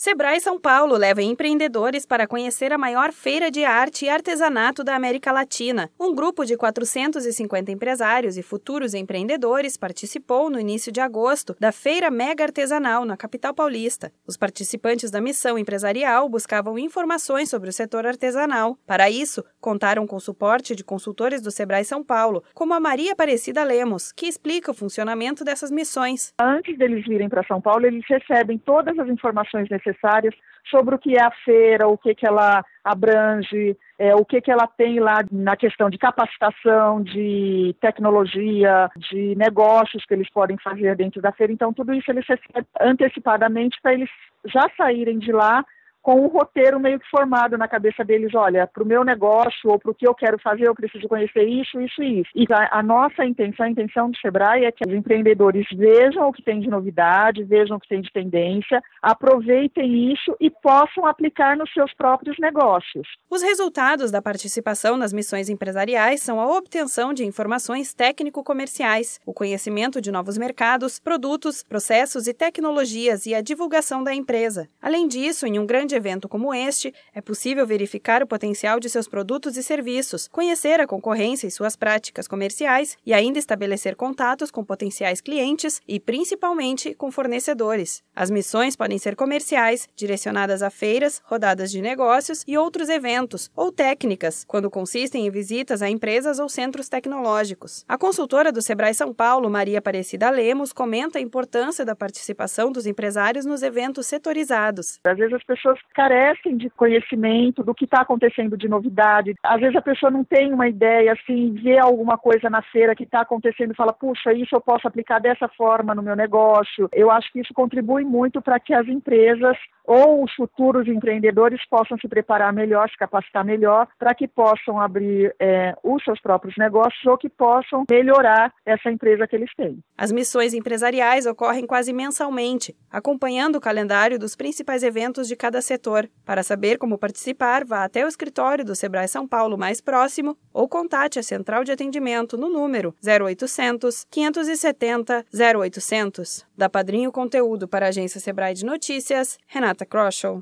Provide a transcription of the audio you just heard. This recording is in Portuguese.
Sebrae São Paulo leva empreendedores para conhecer a maior feira de arte e artesanato da América Latina. Um grupo de 450 empresários e futuros empreendedores participou no início de agosto da Feira Mega Artesanal na capital paulista. Os participantes da missão empresarial buscavam informações sobre o setor artesanal. Para isso, contaram com suporte de consultores do Sebrae São Paulo, como a Maria Aparecida Lemos, que explica o funcionamento dessas missões. Antes deles virem para São Paulo, eles recebem todas as informações necessárias necessárias sobre o que é a feira, o que, que ela abrange, é, o que, que ela tem lá na questão de capacitação, de tecnologia, de negócios que eles podem fazer dentro da feira. Então, tudo isso eles recebem antecipadamente para eles já saírem de lá com um roteiro meio que formado na cabeça deles, olha, para o meu negócio ou para o que eu quero fazer, eu preciso conhecer isso, isso e isso. E a, a, nossa intenção, a intenção do Sebrae é que os empreendedores vejam o que tem de novidade, vejam o que tem de tendência, aproveitem isso e possam aplicar nos seus próprios negócios. Os resultados da participação nas missões empresariais são a obtenção de informações técnico-comerciais, o conhecimento de novos mercados, produtos, processos e tecnologias e a divulgação da empresa. Além disso, em um grande evento como este, é possível verificar o potencial de seus produtos e serviços, conhecer a concorrência e suas práticas comerciais e ainda estabelecer contatos com potenciais clientes e, principalmente, com fornecedores. As missões podem ser comerciais, direcionadas a feiras, rodadas de negócios e outros eventos, ou técnicas, quando consistem em visitas a empresas ou centros tecnológicos. A consultora do Sebrae São Paulo, Maria Aparecida Lemos, comenta a importância da participação dos empresários nos eventos setorizados. Às vezes as pessoas carecem de conhecimento do que está acontecendo de novidade. Às vezes a pessoa não tem uma ideia, assim, vê alguma coisa na feira que está acontecendo e fala, puxa, isso eu posso aplicar dessa forma no meu negócio. Eu acho que isso contribui muito para que as empresas ou os futuros empreendedores possam se preparar melhor, se capacitar melhor, para que possam abrir é, os seus próprios negócios ou que possam melhorar essa empresa que eles têm. As missões empresariais ocorrem quase mensalmente, acompanhando o calendário dos principais eventos de cada setor. Para saber como participar, vá até o escritório do Sebrae São Paulo mais próximo ou contate a central de atendimento no número 0800 570 0800. Da Padrinho Conteúdo para a agência Sebrae de Notícias, Renata Kroschel.